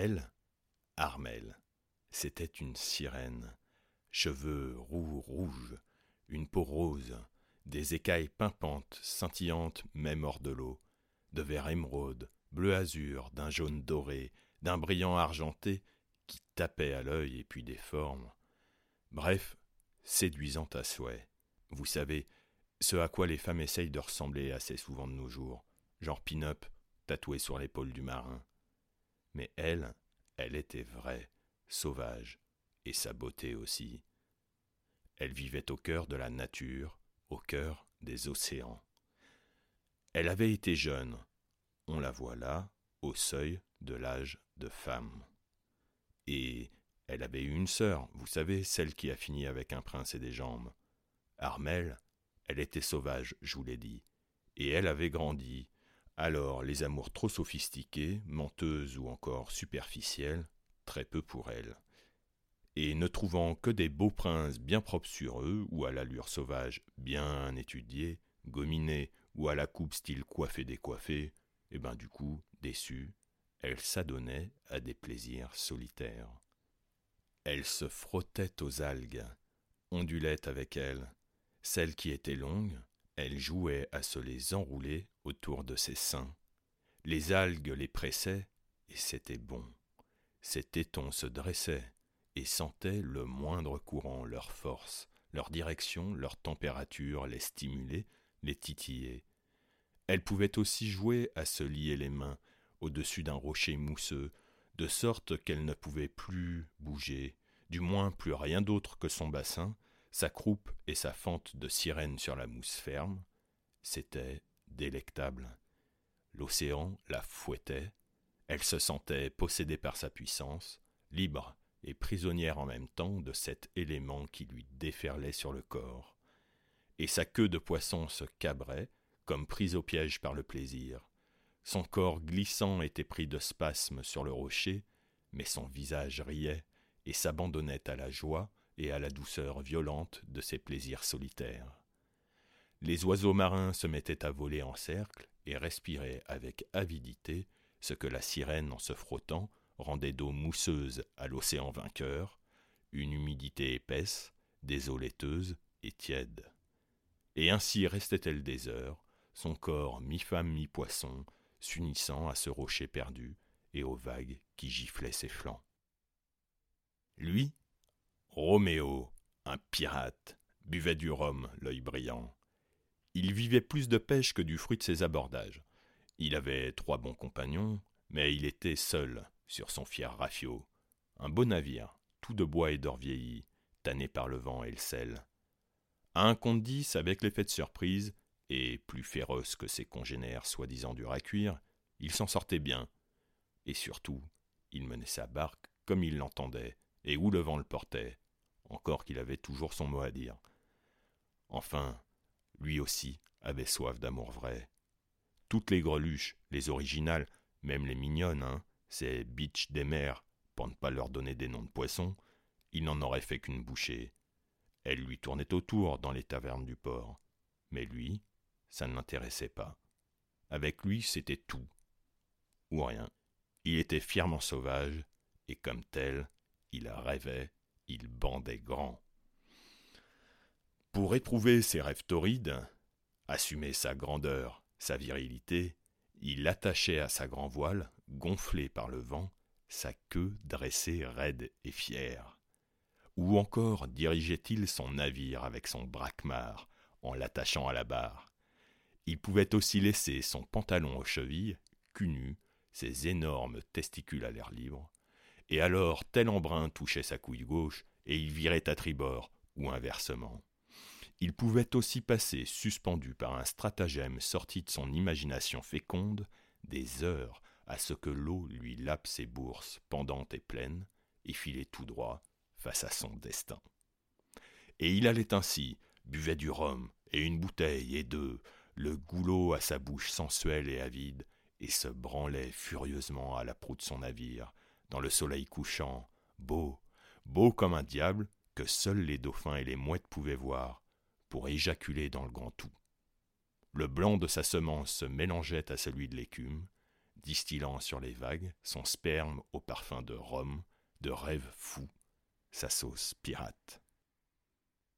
Elle, Armelle, c'était une sirène, cheveux roux rouges, une peau rose, des écailles pimpantes, scintillantes même hors de l'eau, de vert émeraude, bleu azur, d'un jaune doré, d'un brillant argenté qui tapait à l'œil et puis des formes. Bref, séduisante à souhait. Vous savez, ce à quoi les femmes essayent de ressembler assez souvent de nos jours, genre pin-up, tatoué sur l'épaule du marin. Mais elle, elle était vraie, sauvage, et sa beauté aussi. Elle vivait au cœur de la nature, au cœur des océans. Elle avait été jeune, on la voit là, au seuil de l'âge de femme. Et elle avait eu une sœur, vous savez, celle qui a fini avec un prince et des jambes. Armelle, elle était sauvage, je vous l'ai dit, et elle avait grandi. Alors les amours trop sophistiqués, menteuses ou encore superficielles, très peu pour elle. Et ne trouvant que des beaux princes bien propres sur eux, ou à l'allure sauvage bien étudiée, gominés, ou à la coupe style coiffé décoiffé, et eh ben du coup, déçue, elle s'adonnait à des plaisirs solitaires. Elle se frottait aux algues, ondulait avec elles. Celles qui étaient longues, elle jouait à se les enrouler autour de ses seins. Les algues les pressaient, et c'était bon. Ses tétons se dressaient et sentaient le moindre courant leur force, leur direction, leur température les stimuler, les titiller. Elle pouvait aussi jouer à se lier les mains au-dessus d'un rocher mousseux, de sorte qu'elle ne pouvait plus bouger, du moins plus rien d'autre que son bassin, sa croupe et sa fente de sirène sur la mousse ferme. C'était délectable. L'océan la fouettait, elle se sentait possédée par sa puissance, libre et prisonnière en même temps de cet élément qui lui déferlait sur le corps. Et sa queue de poisson se cabrait, comme prise au piège par le plaisir. Son corps glissant était pris de spasmes sur le rocher, mais son visage riait et s'abandonnait à la joie et à la douceur violente de ses plaisirs solitaires. Les oiseaux marins se mettaient à voler en cercle et respiraient avec avidité ce que la sirène, en se frottant, rendait d'eau mousseuse à l'océan vainqueur, une humidité épaisse, laiteuses et tièdes. Et ainsi restait-elle des heures, son corps mi-femme mi-poisson, s'unissant à ce rocher perdu et aux vagues qui giflaient ses flancs. Lui, Roméo, un pirate, buvait du rhum, l'œil brillant. Il vivait plus de pêche que du fruit de ses abordages. Il avait trois bons compagnons, mais il était seul sur son fier rafio, un beau navire, tout de bois et d'or vieilli, tanné par le vent et le sel. À un compte dix, avec l'effet de surprise, et plus féroce que ses congénères soi-disant durs à cuire, il s'en sortait bien. Et surtout, il menait sa barque comme il l'entendait, et où le vent le portait, encore qu'il avait toujours son mot à dire. Enfin, lui aussi avait soif d'amour vrai. Toutes les greluches, les originales, même les mignonnes, hein, ces bitches des mers, pour ne pas leur donner des noms de poissons, il n'en aurait fait qu'une bouchée. Elles lui tournaient autour dans les tavernes du port. Mais lui, ça ne l'intéressait pas. Avec lui, c'était tout. Ou rien. Il était fièrement sauvage, et comme tel, il rêvait, il bandait grand. Pour éprouver ses rêves torrides, assumer sa grandeur, sa virilité, il attachait à sa grand voile, gonflé par le vent, sa queue dressée raide et fière. Ou encore dirigeait-il son navire avec son braquemar, en l'attachant à la barre. Il pouvait aussi laisser son pantalon aux chevilles, cul nu, ses énormes testicules à l'air libre, et alors tel embrun touchait sa couille gauche, et il virait à tribord, ou inversement. Il pouvait aussi passer, suspendu par un stratagème sorti de son imagination féconde, des heures à ce que l'eau lui lappe ses bourses pendantes et pleines, et filer tout droit face à son destin. Et il allait ainsi, buvait du rhum, et une bouteille, et deux, le goulot à sa bouche sensuelle et avide, et se branlait furieusement à la proue de son navire, dans le soleil couchant, beau, beau comme un diable que seuls les dauphins et les mouettes pouvaient voir, pour éjaculer dans le grand tout. Le blanc de sa semence se mélangeait à celui de l'écume, distillant sur les vagues son sperme au parfum de rhum, de rêve fou, sa sauce pirate.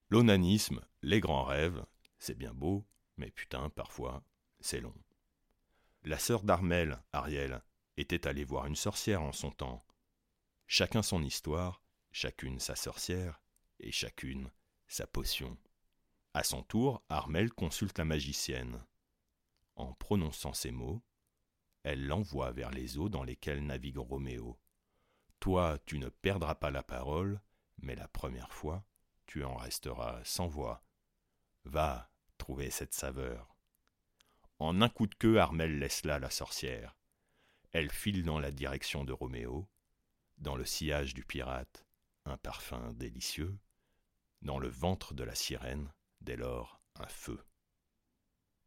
L'onanisme, les grands rêves, c'est bien beau, mais putain, parfois, c'est long. La sœur d'Armel, Ariel, était allée voir une sorcière en son temps. Chacun son histoire, chacune sa sorcière, et chacune sa potion. À son tour, Armel consulte la magicienne. En prononçant ces mots, elle l'envoie vers les eaux dans lesquelles navigue Roméo. Toi, tu ne perdras pas la parole, mais la première fois, tu en resteras sans voix. Va trouver cette saveur. En un coup de queue, Armel laisse là la sorcière. Elle file dans la direction de Roméo, dans le sillage du pirate, un parfum délicieux, dans le ventre de la sirène, dès lors un feu.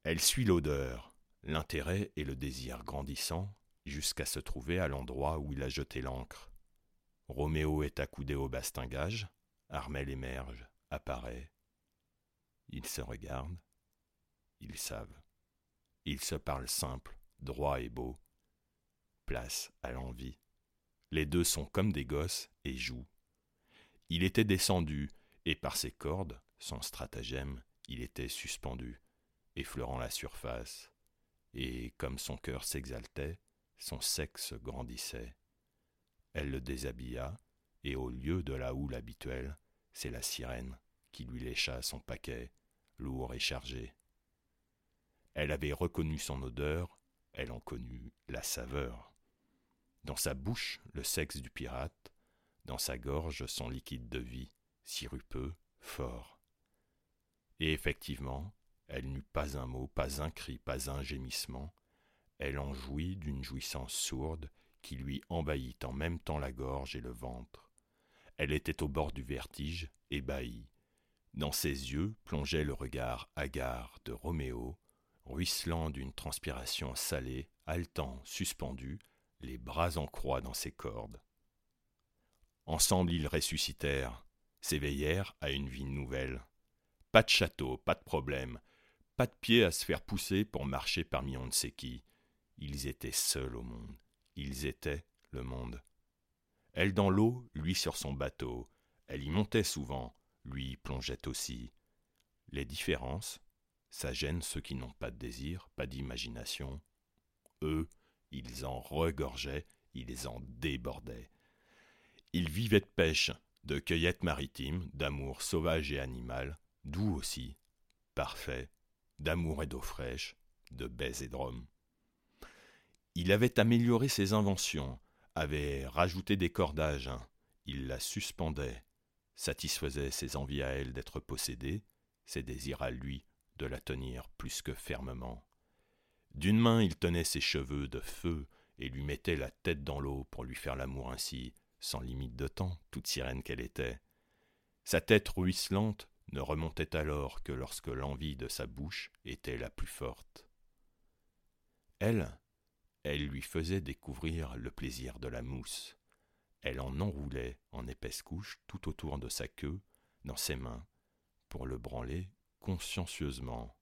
Elle suit l'odeur, l'intérêt et le désir grandissant, jusqu'à se trouver à l'endroit où il a jeté l'ancre. Roméo est accoudé au bastingage, Armel émerge, apparaît. Ils se regardent, ils savent. Ils se parlent simple, droit et beau. Place à l'envie. Les deux sont comme des gosses et jouent. Il était descendu, et par ses cordes, son stratagème, il était suspendu, effleurant la surface, et comme son cœur s'exaltait, son sexe grandissait. Elle le déshabilla, et au lieu de la houle habituelle, c'est la sirène qui lui lécha son paquet, lourd et chargé. Elle avait reconnu son odeur, elle en connut la saveur. Dans sa bouche, le sexe du pirate, dans sa gorge, son liquide de vie, sirupeux, fort. Et effectivement, elle n'eut pas un mot, pas un cri, pas un gémissement. Elle en jouit d'une jouissance sourde qui lui envahit en même temps la gorge et le ventre. Elle était au bord du vertige, ébahie. Dans ses yeux plongeait le regard hagard de Roméo, ruisselant d'une transpiration salée, haletant, suspendu, les bras en croix dans ses cordes. Ensemble ils ressuscitèrent, s'éveillèrent à une vie nouvelle. Pas de château, pas de problème, pas de pied à se faire pousser pour marcher parmi on ne sait qui. Ils étaient seuls au monde, ils étaient le monde. Elle dans l'eau, lui sur son bateau, elle y montait souvent, lui plongeait aussi. Les différences, ça gêne ceux qui n'ont pas de désir, pas d'imagination. Eux, ils en regorgeaient, ils en débordaient. Ils vivaient de pêche, de cueillette maritime, d'amour sauvage et animal, doux aussi, parfait, d'amour et d'eau fraîche, de baise et de rhum. Il avait amélioré ses inventions, avait rajouté des cordages, il la suspendait, satisfaisait ses envies à elle d'être possédée, ses désirs à lui de la tenir plus que fermement. D'une main il tenait ses cheveux de feu et lui mettait la tête dans l'eau pour lui faire l'amour ainsi, sans limite de temps, toute sirène qu'elle était. Sa tête ruisselante ne remontait alors que lorsque l'envie de sa bouche était la plus forte. Elle, elle lui faisait découvrir le plaisir de la mousse. Elle en enroulait en épaisse couche tout autour de sa queue, dans ses mains, pour le branler consciencieusement.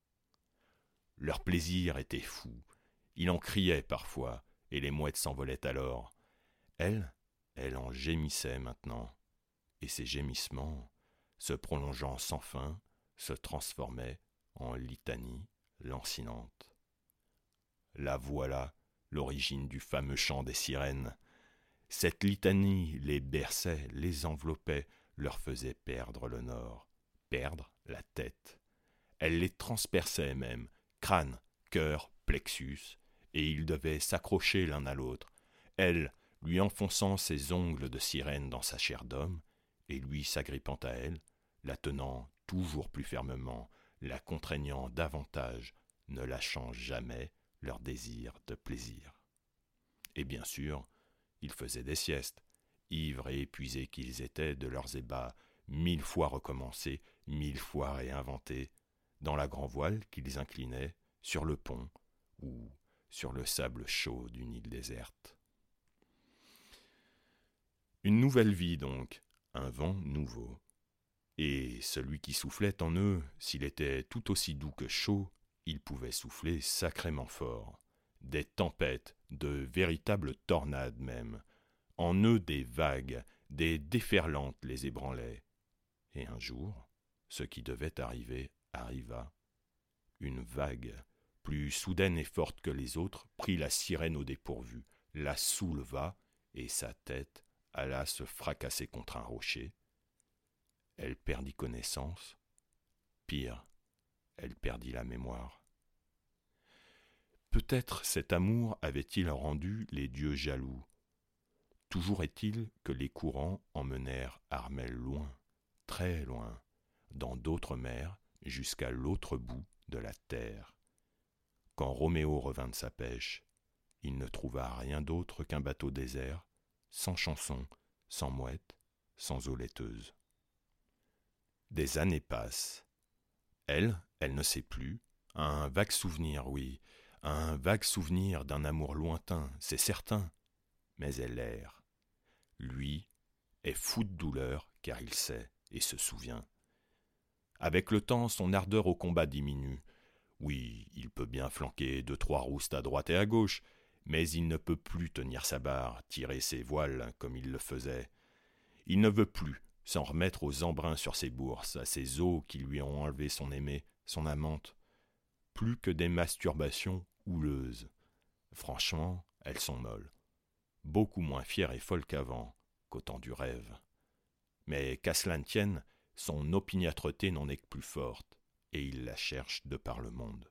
Leur plaisir était fou, il en criait parfois, et les mouettes s'envolaient alors. Elle, elle en gémissait maintenant, et ses gémissements, se prolongeant sans fin, se transformaient en litanie lancinante. La voilà, l'origine du fameux chant des sirènes. Cette litanie les berçait, les enveloppait, leur faisait perdre le nord, perdre la tête. Elle les transperçait même, crâne, cœur, plexus, et ils devaient s'accrocher l'un à l'autre, elle lui enfonçant ses ongles de sirène dans sa chair d'homme, et lui s'agrippant à elle, la tenant toujours plus fermement, la contraignant davantage, ne lâchant jamais leur désir de plaisir. Et bien sûr, ils faisaient des siestes, ivres et épuisés qu'ils étaient de leurs ébats, mille fois recommencés, mille fois réinventés, dans la grand-voile qu'ils inclinaient sur le pont ou sur le sable chaud d'une île déserte. Une nouvelle vie donc, un vent nouveau. Et celui qui soufflait en eux, s'il était tout aussi doux que chaud, il pouvait souffler sacrément fort, des tempêtes, de véritables tornades même. En eux des vagues, des déferlantes les ébranlaient. Et un jour, ce qui devait arriver arriva. Une vague, plus soudaine et forte que les autres, prit la sirène au dépourvu, la souleva, et sa tête alla se fracasser contre un rocher. Elle perdit connaissance. Pire, elle perdit la mémoire. Peut-être cet amour avait-il rendu les dieux jaloux. Toujours est-il que les courants emmenèrent Armel loin, très loin, dans d'autres mers, jusqu'à l'autre bout de la terre. Quand Roméo revint de sa pêche, il ne trouva rien d'autre qu'un bateau désert, sans chanson, sans mouette, sans eau laiteuse. Des années passent. Elle, elle ne sait plus. Un vague souvenir, oui, un vague souvenir d'un amour lointain, c'est certain. Mais elle erre. Lui est fou de douleur, car il sait et se souvient. Avec le temps, son ardeur au combat diminue. Oui, il peut bien flanquer deux trois roustes à droite et à gauche, mais il ne peut plus tenir sa barre, tirer ses voiles comme il le faisait. Il ne veut plus, s'en remettre aux embruns sur ses bourses, à ces eaux qui lui ont enlevé son aimée, son amante, plus que des masturbations houleuses. Franchement, elles sont molles, beaucoup moins fières et folles qu'avant, qu'au temps du rêve. Mais qu'à cela ne tienne, son opiniâtreté n'en est que plus forte, et il la cherche de par le monde.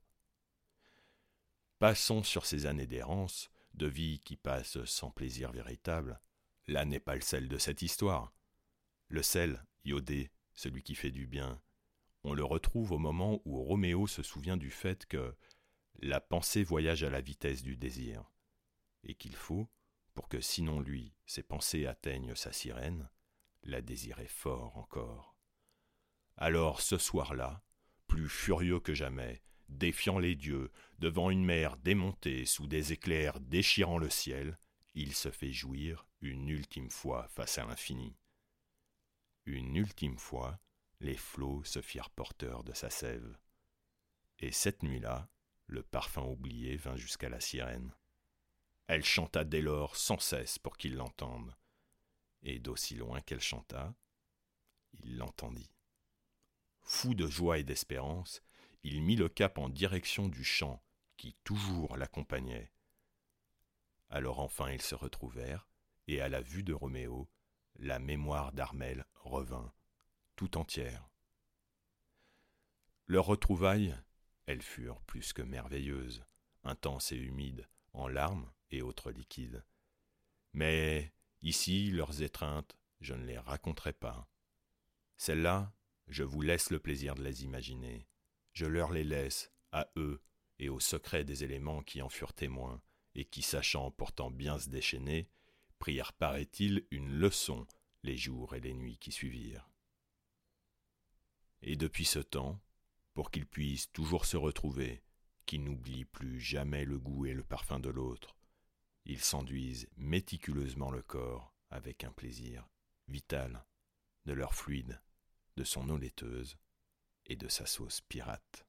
Passons sur ces années d'errance, de vie qui passe sans plaisir véritable. Là n'est pas le sel de cette histoire. Le sel, iodé, celui qui fait du bien, on le retrouve au moment où Roméo se souvient du fait que la pensée voyage à la vitesse du désir, et qu'il faut, pour que sinon lui, ses pensées atteignent sa sirène, la désirer fort encore. Alors ce soir-là, plus furieux que jamais, défiant les dieux, devant une mer démontée sous des éclairs déchirant le ciel, il se fait jouir une ultime fois face à l'infini. Une ultime fois, les flots se firent porteurs de sa sève. Et cette nuit-là, le parfum oublié vint jusqu'à la sirène. Elle chanta dès lors sans cesse pour qu'il l'entende. Et d'aussi loin qu'elle chanta, il l'entendit. Fou de joie et d'espérance, il mit le cap en direction du chant qui toujours l'accompagnait. Alors enfin ils se retrouvèrent, et à la vue de Roméo, la mémoire d'Armel revint, tout entière. Leurs retrouvailles, elles furent plus que merveilleuses, intenses et humides, en larmes et autres liquides. Mais ici, leurs étreintes, je ne les raconterai pas. Celles-là, je vous laisse le plaisir de les imaginer. Je leur les laisse, à eux, et au secret des éléments qui en furent témoins, et qui, sachant pourtant bien se déchaîner, prirent, paraît-il, une leçon les jours et les nuits qui suivirent. Et depuis ce temps, pour qu'ils puissent toujours se retrouver, qu'ils n'oublient plus jamais le goût et le parfum de l'autre, ils s'enduisent méticuleusement le corps avec un plaisir vital de leur fluide, de son eau laiteuse et de sa sauce pirate.